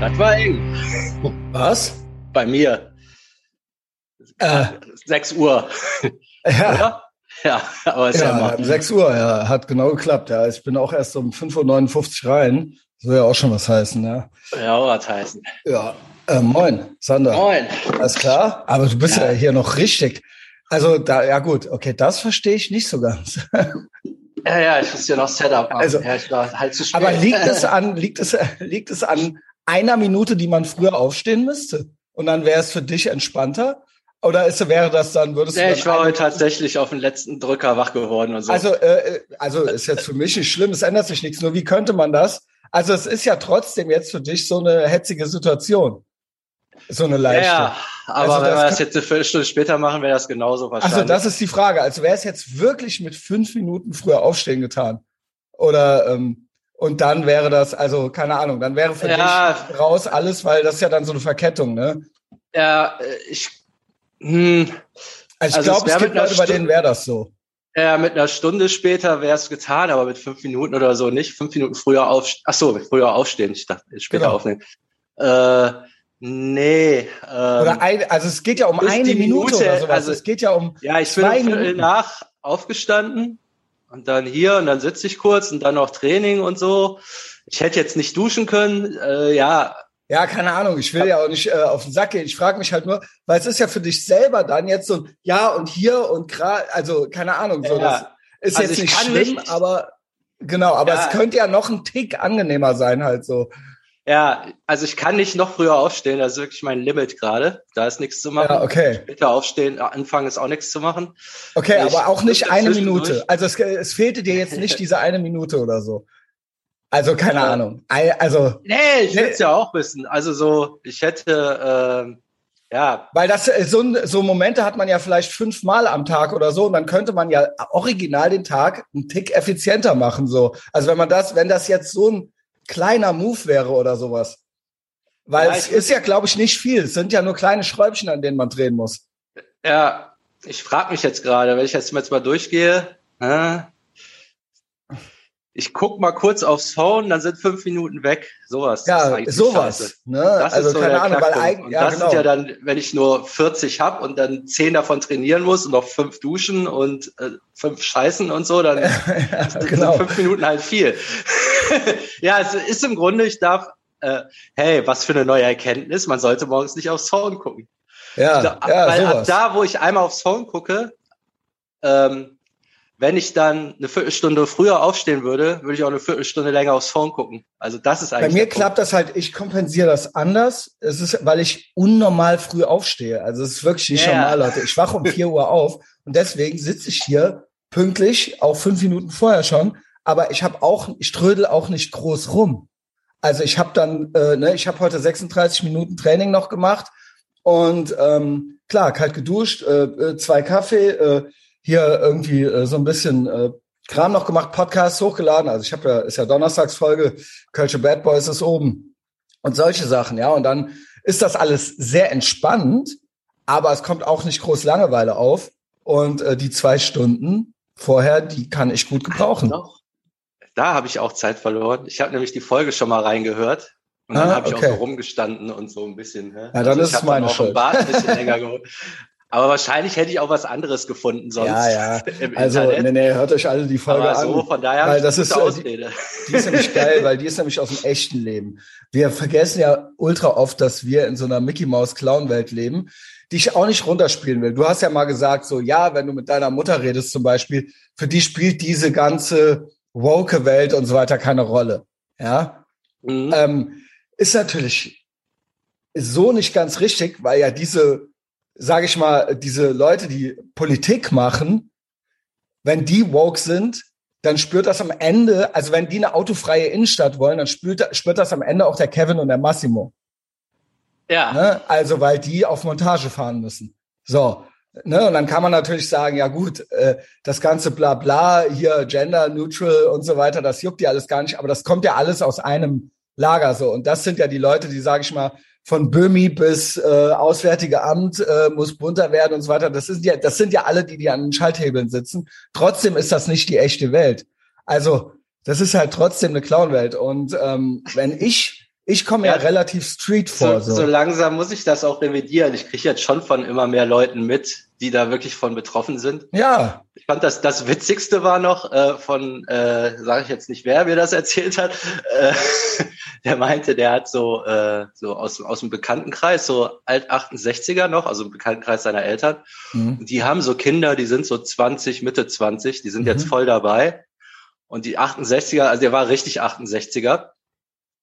Das war eng. Was? Bei mir. Äh, 6 Uhr. ja, Oder? Ja, aber ist ja, ja, mal. um 6 Uhr, ja, hat genau geklappt. Ja, ich bin auch erst um 5.59 Uhr rein. Soll ja auch schon was heißen, ja. Ja, was heißen. Ja, äh, moin, Sander. Moin. Alles klar? Aber du bist ja, Ja. hier noch richtig. Also da, ja gut, okay, das verstehe ich nicht so ganz. Ja, ja, ich muss hier noch Setup machen. Also- ja, ich war halt zu spät. Aber liegt es an, liegt es, liegt es an einer Minute, die man früher aufstehen müsste? Und dann wäre es für dich entspannter? Oder ist, wäre das dann, würdest du Nee, dann ich war heute tatsächlich auf den letzten Drücker wach geworden und so. Also, äh, also ist jetzt für mich nicht schlimm, es ändert sich nichts. Nur wie könnte man das? Also es ist ja trotzdem jetzt für dich so eine hetzige Situation. So eine ja, leichte. ja, aber Also wenn wir das jetzt eine Viertelstunde später machen, wäre das genauso wahrscheinlich. Also das ist die Frage. Also wäre es jetzt wirklich mit fünf Minuten früher aufstehen getan? Oder ähm, und dann wäre das, also keine Ahnung, dann wäre für Ja. dich raus alles, weil das ist ja dann so eine Verkettung, ne? ja, äh, ich, hm, Also ich Also glaube, es es, gibt Leute, bei denen wäre das so. ja, mit einer Stunde später wäre es getan, aber mit fünf Minuten oder so nicht. Fünf Minuten früher aufstehen. Ach so, früher aufstehen. Ich dachte, später Genau. aufnehmen. Äh, nee. Ähm, Oder ein, also es geht ja um eine Minute, Minute, oder sowas. also- es geht ja um Ja, ich bin um Viertel nach aufgestanden und dann hier und dann sitze ich kurz und dann noch Training und so. Ich hätte jetzt nicht duschen können. Äh, ja, Ja, keine Ahnung. Ich will ja auch nicht äh, auf den Sack gehen. Ich frage mich halt nur, weil es ist ja für dich selber dann jetzt so ein Ja und hier und gerade, also keine Ahnung. So, das ja. ist Also jetzt ich nicht schlimm, nicht- aber genau. Aber Ja. es könnte ja noch ein Tick angenehmer sein, halt so. Ja, also ich kann nicht noch früher aufstehen. Das ist wirklich mein Limit gerade. Da ist nichts zu machen. Ja, okay. Später aufstehen, anfangen ist auch nichts zu machen. Okay, Ich- aber auch nicht eine Minute. Also es, es fehlte dir jetzt nicht diese eine Minute oder so. Also keine Ja. Ahnung. Also Nee, ich Nee. will es ja auch wissen. Also so, ich hätte, ähm, ja, Weil das äh, so, so Momente hat man ja vielleicht fünfmal am Tag oder so und dann könnte man ja original den Tag einen Tick effizienter machen so. Also wenn man das, wenn das jetzt so ein kleiner Move wäre oder sowas. Weil Ja, es ist ja, glaube ich, nicht viel. Es sind ja nur kleine Schräubchen, an denen man drehen muss. ja, ich frage mich jetzt gerade, wenn ich jetzt mal jetzt mal durchgehe, äh, ich guck mal kurz aufs Phone, dann sind fünf Minuten weg. Sowas. ist Ja, eigentlich sowas. Ne? Das also ist so keine Ahnung, weil eigentlich, ja das genau. sind ja dann, wenn ich nur 40 hab und dann 10 davon trainieren muss und noch fünf duschen und äh, fünf scheißen und so, dann ja, sind genau. fünf Minuten halt viel. ja, es ist im Grunde, ich darf, äh, hey, was für eine neue Erkenntnis, man sollte morgens nicht aufs Phone gucken. Ja, Da, ja, weil ab sowas. da, wo ich einmal aufs Phone gucke, ähm, wenn ich dann eine Viertelstunde früher aufstehen würde, würde ich auch eine Viertelstunde länger aufs Phone gucken. Also das ist eigentlich. Bei mir klappt das halt, ich kompensiere das anders. Es ist, weil ich unnormal früh aufstehe. Also es ist wirklich nicht Ja. normal, Leute. Ich wache um 4 Uhr auf und deswegen sitze ich hier pünktlich, auch fünf Minuten vorher schon. Aber ich habe auch, ich trödel auch nicht groß rum. Also ich habe dann, äh, ne, ich habe heute 36 Minuten Training noch gemacht und ähm, klar, kalt geduscht, äh, äh, zwei Kaffee, äh, hier irgendwie äh, so ein bisschen äh, Kram noch gemacht, Podcast hochgeladen. Also ich habe ja, ist ja Donnerstagsfolge, Culture Bad Boys ist oben und solche Sachen, ja. Und dann ist das alles sehr entspannt, aber es kommt auch nicht groß Langeweile auf. Und äh, die zwei Stunden vorher, die kann ich gut gebrauchen. Doch. Da habe ich auch Zeit verloren. Ich habe nämlich die Folge schon mal reingehört. Und dann Ah, habe ich okay. auch so rumgestanden und so ein bisschen. Ne? Ja, dann ist ich es meine auch Schuld. Im Bad ein bisschen länger geholt. Aber wahrscheinlich hätte ich auch was anderes gefunden sonst Ja, ja. Also, Internet. nee, nee, hört euch alle die Folge Aber so, an. von daher Weil das ist, äh, Ausrede. Die ist nämlich geil, weil die ist nämlich aus dem echten Leben. Wir vergessen ja ultra oft, dass wir in so einer Mickey Maus Clown Welt leben, die ich auch nicht runterspielen will. Du hast ja mal gesagt, so ja, wenn du mit deiner Mutter redest zum Beispiel, für die spielt diese ganze woke Welt und so weiter keine Rolle. Ja, Mhm. ähm, ist natürlich so nicht ganz richtig, weil ja diese, sage ich mal, diese Leute, die Politik machen, wenn die woke sind, dann spürt das am Ende, also wenn die eine autofreie Innenstadt wollen, dann spürt, spürt das am Ende auch der Kevin und der Massimo. ja. Ne? Also weil die auf Montage fahren müssen. So. Ne? Und dann kann man natürlich sagen, ja gut, äh, das ganze Blabla, hier Gender Neutral und so weiter, das juckt ja alles gar nicht, aber das kommt ja alles aus einem Lager so. Und das sind ja die Leute, die, sage ich mal, von Böhmi bis äh, Auswärtige Amt äh, muss bunter werden und so weiter. Das sind ja, das sind ja alle, die, die an den Schalthebeln sitzen. Trotzdem ist das nicht die echte Welt. Also das ist halt trotzdem eine Clownwelt. Und ähm, wenn ich ich komme ja, ja, relativ street vor. So, so. so langsam muss ich das auch revidieren. Ich kriege jetzt schon von immer mehr Leuten mit, die da wirklich von betroffen sind. Ja. Ich fand das das Witzigste war noch äh, von, äh, sage ich jetzt nicht, wer mir das erzählt hat. Äh, der meinte, der hat so äh, so aus aus dem Bekanntenkreis so alt 68er noch, also im Bekanntenkreis seiner Eltern. Mhm. Die haben so Kinder, die sind so 20, Mitte 20, die sind mhm. jetzt voll dabei. Und die 68er, also der war richtig 68er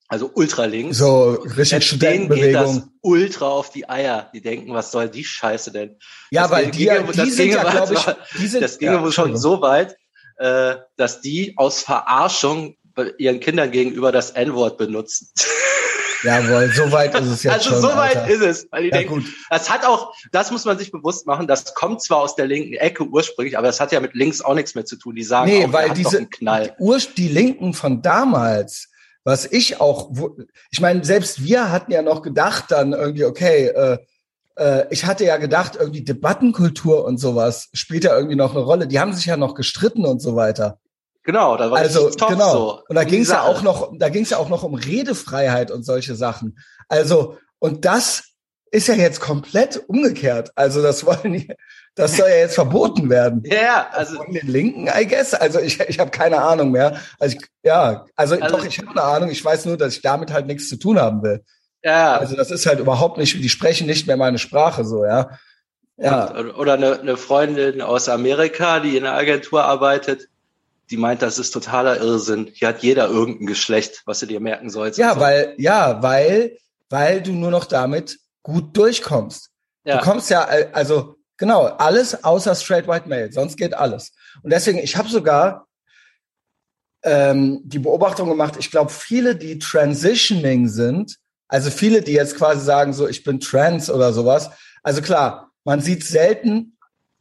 also ultra links. So richtig Studentenbewegung. Geht ultra auf die Eier. Die denken, was soll die Scheiße denn? Ja, das weil die, ginge, die sind ja, glaube ich, die sind, das ginge ja, wohl schon so weit, äh, dass die aus Verarschung ihren Kindern gegenüber das N-Wort benutzen. Jawohl, so weit ist es jetzt also schon. Also so weit Alter. ist es, weil die ja, denken, gut. das hat auch, das muss man sich bewusst machen, das kommt zwar aus der linken Ecke ursprünglich, aber das hat ja mit links auch nichts mehr zu tun. Die sagen nee, auch, weil diese, die, die Linken von damals, was ich auch, ich meine, selbst wir hatten ja noch gedacht dann irgendwie, okay, äh, äh, ich hatte ja gedacht, irgendwie Debattenkultur und sowas spielt ja irgendwie noch eine Rolle. Die haben sich ja noch gestritten und so weiter. Genau, da war also genau. So. Und da ging es ja auch noch, da ging es ja auch noch um Redefreiheit und solche Sachen. Also und das ist ja jetzt komplett umgekehrt. Also das wollen die, das soll ja jetzt verboten werden. Ja, yeah, also von den Linken, I guess. Also ich, ich habe keine Ahnung mehr. Also ich, ja, also, also doch, ich habe eine Ahnung. Ich weiß nur, dass ich damit halt nichts zu tun haben will. Ja. Also das ist halt überhaupt nicht. Die sprechen nicht mehr meine Sprache so, ja. Ja. Oder eine, eine Freundin aus Amerika, die in einer Agentur arbeitet, die meint, das ist totaler Irrsinn. Hier hat jeder irgendein Geschlecht, was du dir merken sollst. Ja, so. weil, ja, weil, weil du nur noch damit gut durchkommst. Ja. Du kommst ja, also Genau, alles außer straight white male, sonst geht alles. Und deswegen, ich habe sogar ähm, die Beobachtung gemacht, ich glaube, viele, die transitioning sind, also viele, die jetzt quasi sagen, so ich bin trans oder sowas, also klar, man sieht selten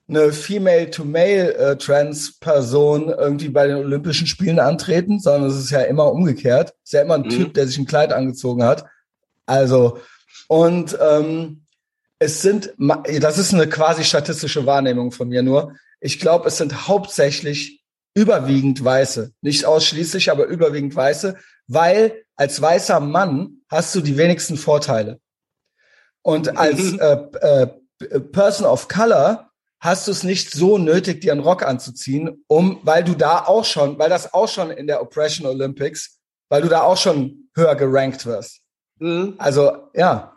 eine Female-to-Male-Trans-Person äh, irgendwie bei den Olympischen Spielen antreten, sondern es ist ja immer umgekehrt. Es ist ja immer ein mhm. Typ, der sich ein Kleid angezogen hat. Also, und ähm, es sind, das ist eine quasi statistische Wahrnehmung von mir nur. Ich glaube, es sind hauptsächlich überwiegend Weiße. Nicht ausschließlich, aber überwiegend Weiße, weil als weißer Mann hast du die wenigsten Vorteile. Und als mhm. äh, äh, Person of Color hast du es nicht so nötig, dir einen Rock anzuziehen, um, weil du da auch schon, weil das auch schon in der Oppression Olympics, weil du da auch schon höher gerankt wirst. Mhm. Also ja,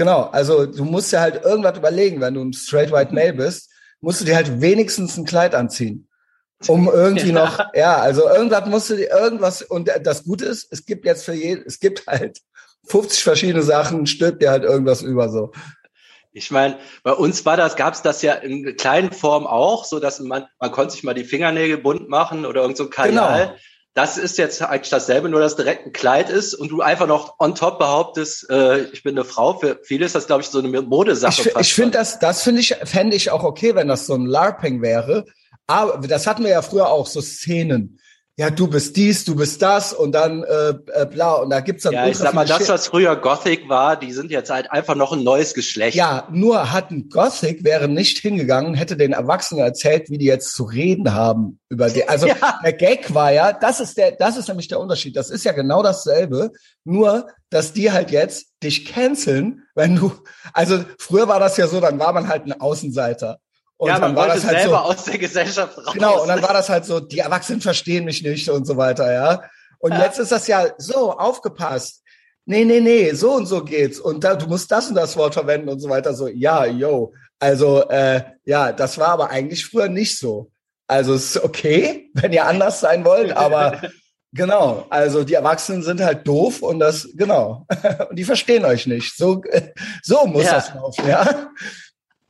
Genau, also du musst dir halt irgendwas überlegen, wenn du ein straight white male bist, musst du dir halt wenigstens ein Kleid anziehen. Um irgendwie ja. noch, ja, also irgendwas musst du dir irgendwas, und das Gute ist, es gibt jetzt für jeden, es gibt halt 50 verschiedene Sachen, stirbt dir halt irgendwas über so. Ich meine, bei uns war das, gab es das ja in kleinen Form auch, so dass man, man konnte sich mal die Fingernägel bunt machen oder irgend so ein Kanal. Genau das ist jetzt eigentlich dasselbe, nur dass direkt ein Kleid ist und du einfach noch on top behauptest, äh, ich bin eine Frau. Für viele ist das, glaube ich, so eine Modesache. Ich, ich finde das, das finde ich, fände ich auch okay, wenn das so ein LARPing wäre. Aber das hatten wir ja früher auch, so Szenen ja, du bist dies, du bist das und dann äh, äh, bla und da gibt's dann Ja, ich sag mal, das, was früher Gothic war, die sind jetzt halt einfach noch ein neues Geschlecht. Ja, nur hatten Gothic wäre nicht hingegangen, hätte den Erwachsenen erzählt, wie die jetzt zu reden haben über die. Also ja. der Gag war ja, das ist der, das ist nämlich der Unterschied. Das ist ja genau dasselbe, nur dass die halt jetzt dich canceln, wenn du, also früher war das ja so, dann war man halt ein Außenseiter. Und ja, man wollte halt selber so, aus der Gesellschaft raus. Genau, und dann war das halt so, die Erwachsenen verstehen mich nicht und so weiter, ja. Und ja. jetzt ist das ja so, aufgepasst. Nee, nee, nee, so und so geht's. Und da, du musst das und das Wort verwenden und so weiter. So, ja, yo. Also, äh, ja, das war aber eigentlich früher nicht so. Also es ist okay, wenn ihr anders sein wollt, aber genau, also die Erwachsenen sind halt doof und das, genau. und die verstehen euch nicht. So, so muss ja. das laufen, ja.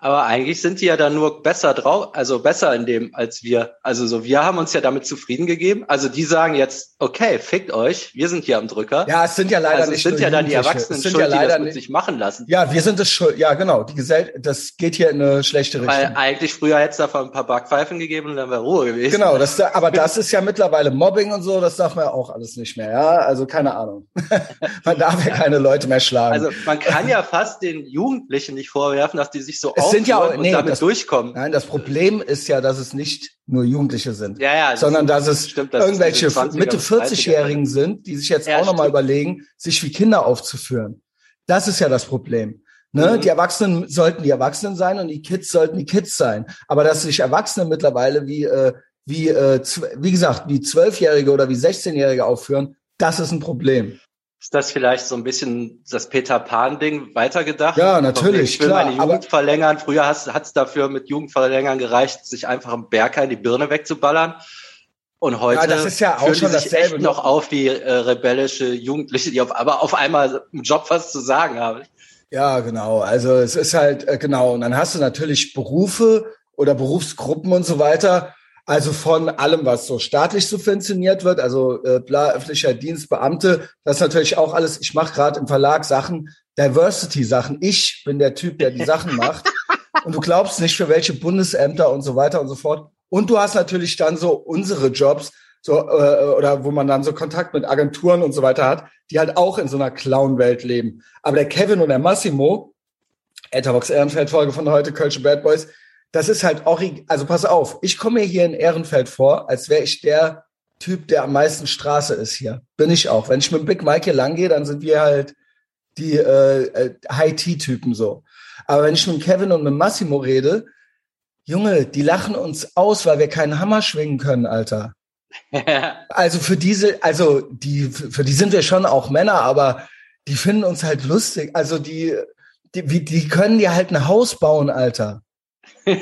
Aber eigentlich sind die ja dann nur besser drauf, also besser in dem als wir. Also so, wir haben uns ja damit zufrieden gegeben. Also die sagen jetzt, okay, fickt euch, wir sind hier am Drücker. Ja, es sind ja leider also nicht. Es sind ja dann die Erwachsenen schuld, ja die das mit sich machen lassen. Ja, wir sind es schuld. Ja, genau. Die Gesell das geht hier in eine schlechte Richtung. Weil eigentlich früher hätte es davon ein paar Backpfeifen gegeben und dann wäre Ruhe gewesen. Genau, das, aber das ist ja mittlerweile Mobbing und so, das darf man ja auch alles nicht mehr. Ja, also keine Ahnung. man darf ja keine Leute mehr schlagen. Also man kann ja fast den Jugendlichen nicht vorwerfen, dass die sich so es sind ja auch, nee, damit das, durchkommen. Nein, das Problem ist ja, dass es nicht nur Jugendliche sind, ja, ja, das sondern dass es stimmt, dass irgendwelche es 20er Mitte bis 40-Jährigen sind, die sich jetzt Ja, auch nochmal überlegen, sich wie Kinder aufzuführen. Das ist ja das Problem. Ne? Mhm. Die Erwachsenen sollten die Erwachsenen sein und die Kids sollten die Kids sein. Aber dass sich Erwachsene mittlerweile wie, äh, wie, äh, wie gesagt, wie Zwölfjährige oder wie 16-Jährige aufführen, das ist ein Problem. Ist das vielleicht so ein bisschen das Peter Pan-Ding weitergedacht? Ja, natürlich, Ich will klar, meine Jugend verlängern. Früher hat es dafür mit Jugendverlängern gereicht, sich einfach im Berker in die Birne wegzuballern. Und heute Ja, das ist ja auch schon sich echt ne? noch auf wie äh, rebellische Jugendliche, die auf, aber auf einmal im Job was zu sagen haben. Ja, genau. Also es ist halt, äh, genau. Und dann hast du natürlich Berufe oder Berufsgruppen und so weiter. Also von allem, was so staatlich subventioniert wird, also äh, bla, öffentlicher Dienst, Beamte, das ist natürlich auch alles, ich mache gerade im Verlag Sachen, Diversity-Sachen. Ich bin der Typ, der die Sachen macht. Und du glaubst nicht, für welche Bundesämter und so weiter und so fort. Und du hast natürlich dann so unsere Jobs, so äh, oder wo man dann so Kontakt mit Agenturen und so weiter hat, die halt auch in so einer Clown-Welt leben. Aber der Kevin und der Massimo, Etherbox Ehrenfeld Folge von heute, Kölsche Bad Boys, das ist halt orig, also pass auf, ich komme mir hier in Ehrenfeld vor, als wäre ich der Typ, der am meisten Straße ist hier. Bin ich auch. Wenn ich mit Big Mike hier lang gehe, dann sind wir halt die äh, äh, High-T-Typen so. Aber wenn ich mit Kevin und mit Massimo rede, Junge, die lachen uns aus, weil wir keinen Hammer schwingen können, Alter. Also für diese, also die, für die sind wir schon auch Männer, aber die finden uns halt lustig. Also die, die, wie- die können dir halt ein Haus bauen, Alter.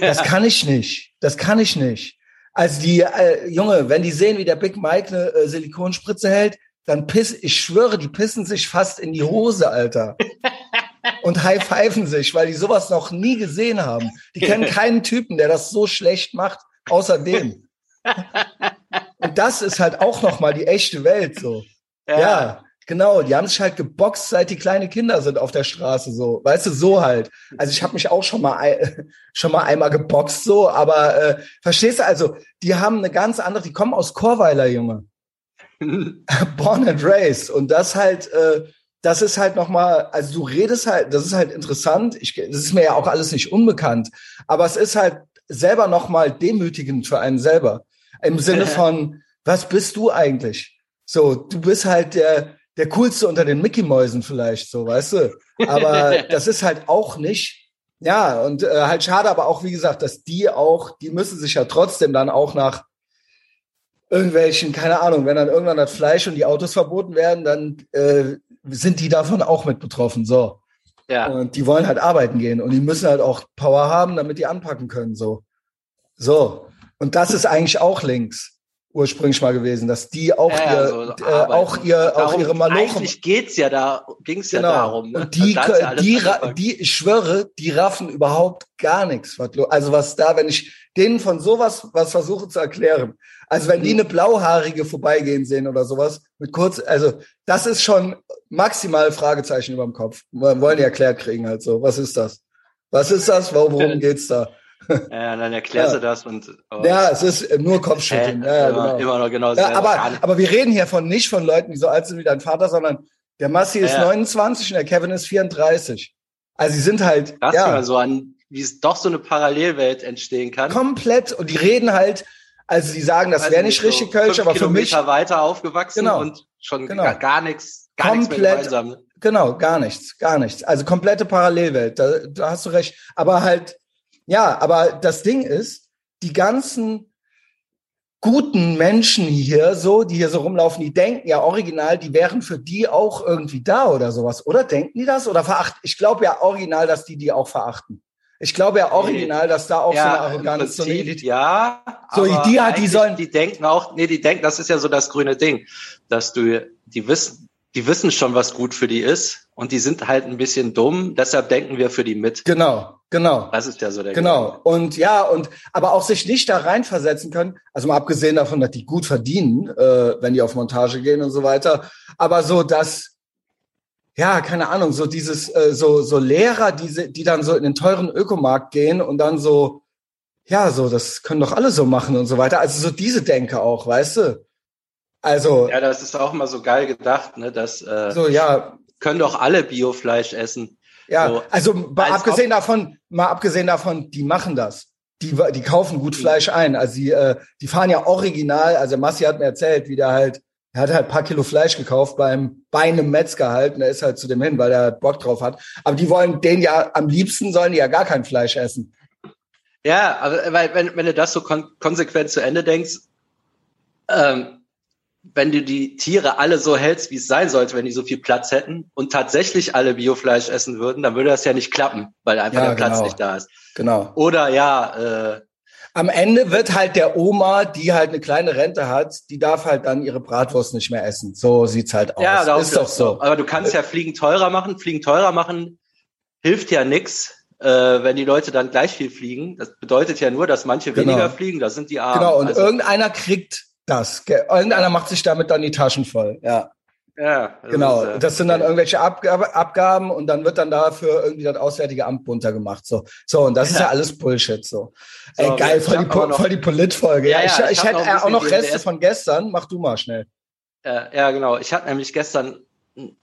Das kann ich nicht. Das kann ich nicht. Also die, äh, Junge, wenn die sehen, wie der Big Mike eine äh, Silikonspritze hält, dann piss, ich schwöre, die pissen sich fast in die Hose, Alter. Und high-pfeifen sich, weil die sowas noch nie gesehen haben. Die kennen keinen Typen, der das so schlecht macht, außer dem. Und das ist halt auch noch mal die echte Welt so. Ja. Genau. Die haben sich halt geboxt, seit die kleine Kinder sind auf der Straße so. Weißt du, so halt. Also ich habe mich auch schon mal ein, schon mal einmal geboxt so, aber äh, verstehst du also, die haben eine ganz andere, die kommen aus Chorweiler, Junge. Born and raised und das halt äh, das ist halt noch mal also du redest halt das ist halt interessant ich das ist mir ja auch alles nicht unbekannt aber es ist halt selber noch mal demütigend für einen selber im Sinne von was bist du eigentlich so du bist halt der der coolste unter den Mickey Mäusen vielleicht so weißt du aber das ist halt auch nicht ja und äh, halt schade aber auch wie gesagt dass die auch die müssen sich ja trotzdem dann auch nach irgendwelchen, keine Ahnung, wenn dann irgendwann das Fleisch und die Autos verboten werden, dann äh, sind die davon auch mit betroffen. So. ja. Und die wollen halt arbeiten gehen und die müssen halt auch Power haben, damit die anpacken können. So. So. Und das ist eigentlich auch links ursprünglich mal gewesen, dass die auch Ja, ihr, ja, so äh, auch ihr, auch Darum- ihre Malochen. Eigentlich geht's ja da, ging's ja Genau. darum. Ne? Und die, ja die, die, ich schwöre, die raffen überhaupt gar nichts. Also was da, wenn ich denen von sowas was versuche zu erklären. Also wenn die Mhm. eine blauhaarige vorbeigehen sehen oder sowas mit kurz, also das ist schon maximal Fragezeichen über dem Kopf. Wir wollen die erklärt kriegen halt so. Was ist das? Was ist das? Worum worum geht's da? Ja, dann erklär Ja. sie das und oh, Ja, es ist äh, nur Kopfschütteln. Ja, immer, genau. immer noch genau Ja, aber, aber wir reden hier von nicht von Leuten, die so alt sind wie dein Vater, sondern der Massi ist Ja, ja. 29 und der Kevin ist 34. Also sie sind halt Krass, ja, mal so an, wie es doch so eine Parallelwelt entstehen kann. komplett und die reden halt, also sie sagen, das wäre nicht, nicht richtig so Kölsch, aber für mich Kilometer weiter aufgewachsen Genau. und schon Genau. gar, gar nichts, gar nichts mehr Komplett. gemeinsam. ne? Genau, gar nichts, gar nichts. Also komplette Parallelwelt, da, da hast du recht. Aber halt, ja, aber das Ding ist, die ganzen guten Menschen hier so, die hier so rumlaufen, die denken ja original, die wären für die auch irgendwie da oder sowas. Oder denken die das oder verachten? Ich glaube ja original, dass die die auch verachten. Ich glaube ja original, dass da auch so eine Arroganz, so eine Prinzip, Elite. ja. So, aber die- die sollen- Die denken auch, nee, die denken, das ist ja so das grüne Ding, dass du, die wissen, die wissen schon, was gut für die ist und die sind halt ein bisschen dumm, deshalb denken wir für die mit. Genau, genau. Das ist ja so der Genau. Und ja, und aber auch sich nicht da reinversetzen können, also mal abgesehen davon, dass die gut verdienen, äh, wenn die auf Montage gehen und so weiter. Aber so, dass, ja, keine Ahnung, so dieses, äh, so, so Lehrer, diese, die dann so in den teuren Ökomarkt gehen und dann so, ja, so, das können doch alle so machen und so weiter. Also so diese Denke auch, weißt du? Also, Ja, das ist auch immer so geil gedacht, ne, dass äh, so, ja, können doch alle Biofleisch essen. Ja, So, also mal abgesehen davon, mal abgesehen davon, die machen das. Die, die kaufen gut Fleisch ein. Also die, äh, die fahren ja original. Also Massi hat mir erzählt, wie der halt, er hat halt ein paar Kilo Fleisch gekauft beim bei einem Metzger halt. Und er ist halt zu dem hin, weil er Bock drauf hat. Aber die wollen den ja am liebsten sollen die ja gar kein Fleisch essen. Ja, aber weil, wenn, wenn du das so kon konsequent zu Ende denkst, ähm, wenn du die Tiere alle so hältst, wie es sein sollte, wenn die so viel Platz hätten und tatsächlich alle Biofleisch essen würden, dann würde das ja nicht klappen, weil einfach Ja, der Platz genau. nicht da ist. Genau. Oder ja, äh, Am Ende wird halt der Oma, die halt eine kleine Rente hat, die darf halt dann ihre Bratwurst nicht mehr essen. So sieht's halt aus. ja, ist doch so. Aber du kannst ja Fliegen teurer machen. Fliegen teurer machen hilft ja nix, äh, wenn die Leute dann gleich viel fliegen. Das bedeutet ja nur, dass manche Genau. weniger fliegen. Das sind die Armen. Genau, und Also, irgendeiner kriegt das. Ge- Irgendeiner macht sich damit dann die Taschen voll. Ja. ja, das Genau, ist, äh, das sind dann irgendwelche Abgabe, Abgaben und dann wird dann dafür irgendwie das Auswärtige Amt bunter gemacht. So, so und das ist Ja. ja alles Bullshit. So, So, ey geil, voll die, noch- voll die Politfolge. Ja, Ja, ich, ja, ich, ich hätte auch noch Reste von gestern. Mach du mal schnell. Äh, ja, genau. Ich hatte nämlich gestern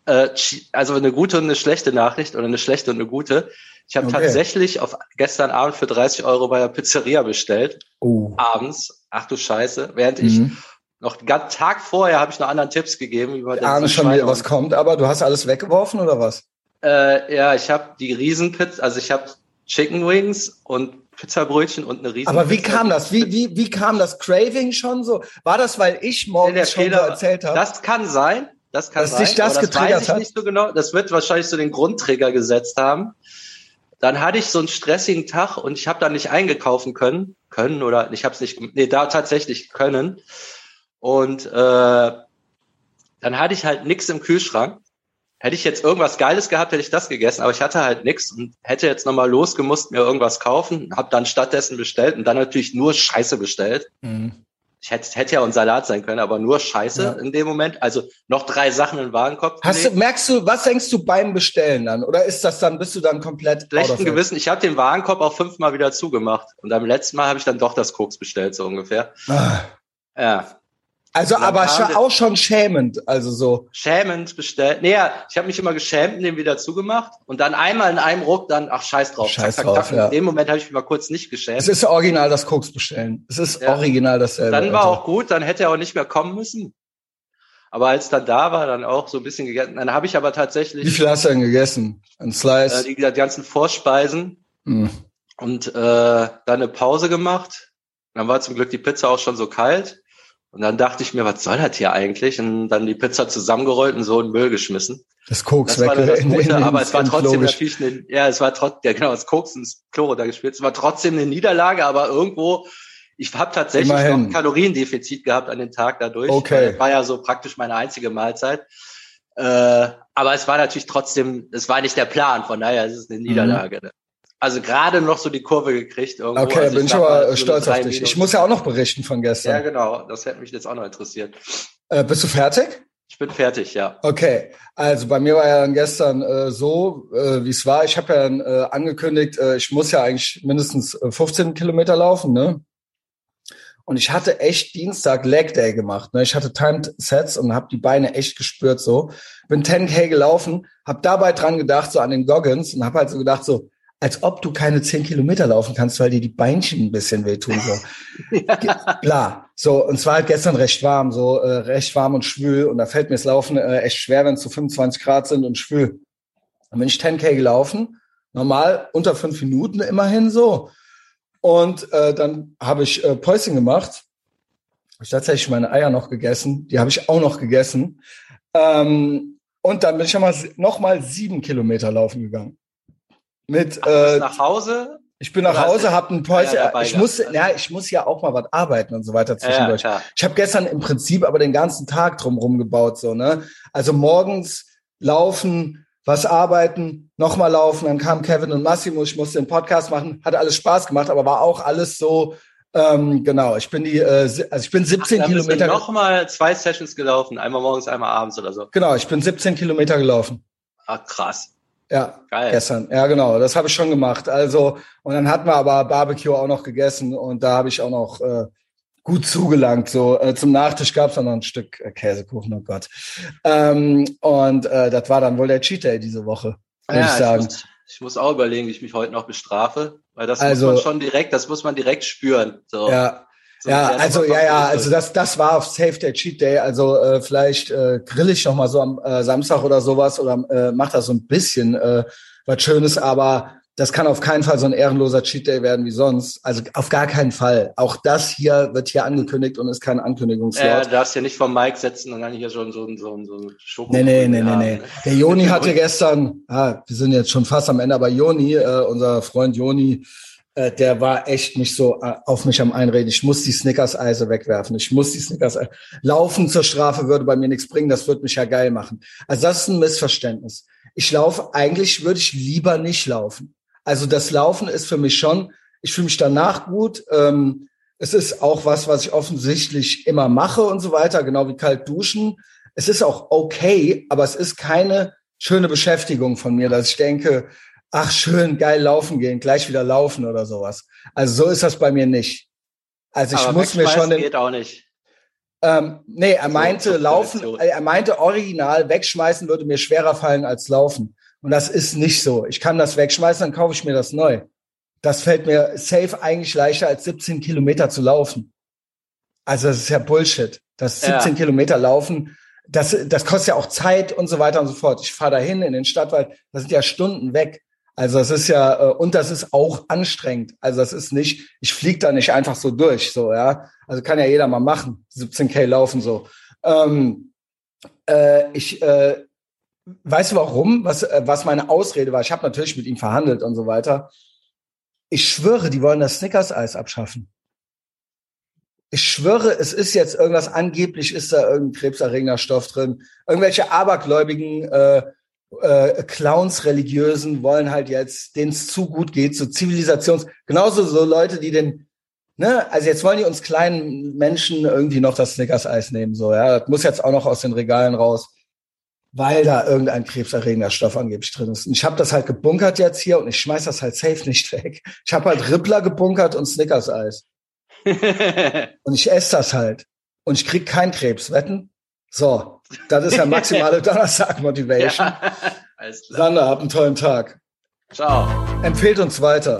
äh, also eine gute und eine schlechte Nachricht oder eine schlechte und eine gute. Ich habe Okay. tatsächlich auf gestern Abend für 30 Euro bei der Pizzeria bestellt, Oh. abends. Ach du Scheiße. Während ich Mhm. noch den ganzen Tag vorher habe ich noch anderen Tipps gegeben. Man Ich ahne so schon wieder, was kommt, aber du hast alles weggeworfen oder was? Äh, ja, ich habe die Riesenpizza, also ich habe Chicken Wings und Pizzabrötchen und eine Riesen. Aber wie kam das? Wie, wie, wie kam das Craving schon so? War das, weil ich morgens schon so Fehler- erzählt habe? Das kann sein. Das kann Dass sein. dich das getriggert weiß ich hat? nicht so genau. Das wird wahrscheinlich so den Grundtrigger gesetzt haben. Dann hatte ich so einen stressigen Tag und ich habe da nicht eingekaufen können, können oder ich habe es nicht, nee, da tatsächlich können. Und äh, dann hatte ich halt nichts im Kühlschrank. Hätte ich jetzt irgendwas Geiles gehabt, hätte ich das gegessen, aber ich hatte halt nichts und hätte jetzt nochmal losgemusst, mir irgendwas kaufen, habe dann stattdessen bestellt und dann natürlich nur Scheiße bestellt Mhm. Ich hätte, hätte ja ein Salat sein können, aber nur Scheiße Ja. in dem Moment. Also noch drei Sachen in den Warenkorb. Hast du, merkst du, was denkst du beim Bestellen dann? Oder ist das dann, bist du dann komplett schlechten? Gewissen? Ich habe den Warenkorb auch fünfmal wieder zugemacht und am letzten Mal habe ich dann doch das Koks bestellt, so ungefähr. Ah. Ja, Also, dann aber der- auch schon schämend. Also so. schämend bestellt. Nee, ja, ich habe mich immer geschämt und den wieder zugemacht und dann einmal in einem Ruck dann, ach scheiß drauf, Scheiß zack, drauf, zack, zack. ja. In dem Moment habe ich mich mal kurz nicht geschämt. Es ist original das Koks bestellen. Es ist Ja. original dasselbe. dann war Alter. auch gut, dann hätte er auch nicht mehr kommen müssen. Aber als dann da war, dann auch so ein bisschen gegessen. Dann habe ich aber tatsächlich Wie viel hast du denn gegessen? Ein äh, Slice? die, die ganzen Vorspeisen Hm. und äh, dann eine Pause gemacht. Dann war zum Glück die Pizza auch schon so kalt. Und dann dachte ich mir, was soll das hier eigentlich? Und dann die Pizza zusammengerollt und so in den Müll geschmissen. Das Koks Das war weg. das Gute, aber es war trotzdem natürlich eine, ja, es war trotzdem, ja genau, das Koks ins Chloro da gespielt. Es war trotzdem eine Niederlage, aber irgendwo, ich habe tatsächlich Immerhin. noch ein Kaloriendefizit gehabt an den Tag dadurch. Okay. Das war ja so praktisch meine einzige Mahlzeit. Äh, aber es war natürlich trotzdem, es war nicht der Plan, von daher ist es eine Niederlage. ne? Also gerade noch so die Kurve gekriegt irgendwo. Okay, also bin ich aber so stolz auf dich. Minus. Ich muss ja auch noch berichten von Ja, gestern. genau, das hätte mich jetzt auch noch interessiert. Äh, bist du fertig? Ich bin fertig, ja. Okay, also bei mir war ja dann gestern äh, so, äh, wie es war. Ich habe ja dann, äh, angekündigt, äh, ich muss ja eigentlich mindestens äh, 15 Kilometer laufen, ne? Und ich hatte echt Dienstag Leg Day gemacht. Ne? Ich hatte Timed Sets und habe die Beine echt gespürt so. Bin 10k gelaufen, habe dabei dran gedacht so an den Goggins und habe halt so gedacht so, als ob du keine 10 Kilometer laufen kannst, weil dir die Beinchen ein bisschen wehtun so. Klar, so und zwar halt gestern recht warm, so äh, recht warm und schwül und da fällt mir das Laufen äh, echt schwer, wenn es so 25 Grad sind und schwül. Dann bin ich 10k gelaufen, normal unter fünf Minuten immerhin so und äh, dann habe ich äh, Päuschen gemacht. Hab Ich tatsächlich meine Eier noch gegessen, die habe ich auch noch gegessen ähm, und dann bin ich noch mal, noch mal sieben Kilometer laufen gegangen. Mit Ach, äh, nach Hause? ich bin nach Hause, hab ein Päuschen. Dabei ich muss, gehabt? ja, ich muss ja auch mal was arbeiten und so weiter Ja, zwischendurch. klar. ich habe gestern im Prinzip aber den ganzen Tag drumherum gebaut, so ne. Also morgens laufen, was arbeiten, nochmal laufen. Dann kam Kevin und Massimo. Ich musste den Podcast machen, hat alles Spaß gemacht, aber war auch alles so. Ähm, genau, ich bin die, äh, also ich bin 17 Dann bist du Kilometer. noch mal zwei Sessions gelaufen, einmal morgens, einmal abends oder so. Genau, ich bin 17 Kilometer gelaufen. Ah, krass. Ja, Geil. Gestern, ja genau, das habe ich schon gemacht. Also und dann hatten wir aber Barbecue auch noch gegessen und da habe ich auch noch äh, gut zugelangt. So äh, zum Nachtisch gab es dann noch ein Stück äh, Käsekuchen, oh Gott. Ähm, und äh, das war dann wohl der Cheat Day diese Woche, würde Ja, ich sagen. muss- Ich muss auch überlegen, wie ich mich heute noch bestrafe, weil das also, muss man schon direkt, das muss man direkt spüren. So. Ja, so, ja, also ja, ja, also das, das war auf Safe Day Cheat Day. Also äh, vielleicht äh, grill ich noch mal so am äh, Samstag oder sowas oder äh, mach da so ein bisschen äh, was Schönes, aber das kann auf keinen Fall so ein ehrenloser Cheat Day werden wie sonst. Also auf gar keinen Fall. Auch das hier wird hier angekündigt und ist kein Ankündigungslot. Ja, du darfst ja nicht vom Mic setzen und dann hier schon so, ein so, so Schoko. Nee, nee, nee, nee, nee. Der Joni hatte gestern, ah, wir sind jetzt schon fast am Ende, aber Joni, äh, unser Freund Joni, äh, der war echt nicht so äh, auf mich am Einreden. Ich muss die Snickers-Eise wegwerfen. Ich muss die Snickers -Eise. Laufen zur Strafe würde bei mir nichts bringen. Das würde mich ja geil machen. Also das ist ein Missverständnis. Ich laufe, eigentlich würde ich lieber nicht laufen. Also das Laufen ist für mich schon, ich fühle mich danach gut. Ähm, es ist auch was, was ich offensichtlich immer mache und so weiter, genau wie kalt duschen. Es ist auch okay, aber es ist keine schöne Beschäftigung von mir, dass ich denke, ach schön, geil laufen gehen, gleich wieder laufen oder sowas. Also so ist das bei mir nicht. Also ich aber muss mir schon den, geht auch nicht. Ähm, nee, er meinte so, laufen, er meinte original wegschmeißen würde mir schwerer fallen als laufen. Und das ist nicht so. Ich kann das wegschmeißen, dann kaufe ich mir das neu. Das fällt mir safe eigentlich leichter, als 17 Kilometer zu laufen. Also das ist ja Bullshit. Das 17 ja. Kilometer laufen, das, das kostet ja auch Zeit und so weiter und so fort. Ich fahre dahin in den Stadtwald, das sind ja Stunden weg. Also das ist ja, äh, und das ist auch anstrengend. Also das ist nicht, ich fliege da nicht einfach so durch, so, ja. Also kann ja jeder mal machen, 17K laufen so. Ähm, äh, ich, äh, Weißt du warum? Was, äh, was meine Ausrede war? Ich habe natürlich mit ihm verhandelt und so weiter. Ich schwöre, die wollen das Snickers-Eis abschaffen. Ich schwöre, es ist jetzt irgendwas, angeblich ist da irgendein krebserregender Stoff drin. Irgendwelche abergläubigen äh, äh, Clowns, Religiösen wollen halt jetzt, denen es zu gut geht, so Zivilisations, genauso so Leute, die den, ne, also jetzt wollen die uns kleinen Menschen irgendwie noch das Snickers-Eis nehmen, so, ja, das muss jetzt auch noch aus den Regalen raus weil da irgendein krebserregender Stoff angeblich drin ist. Und ich habe das halt gebunkert jetzt hier und ich schmeiß das halt safe nicht weg. Ich habe halt Rippler gebunkert und Snickers-Eis. und ich esse das halt. Und ich krieg keinen Krebs. Wetten? So, das ist ja maximale Donnerstag-Motivation. Ja, Sander, habt einen tollen Tag. Ciao. Empfehlt uns weiter.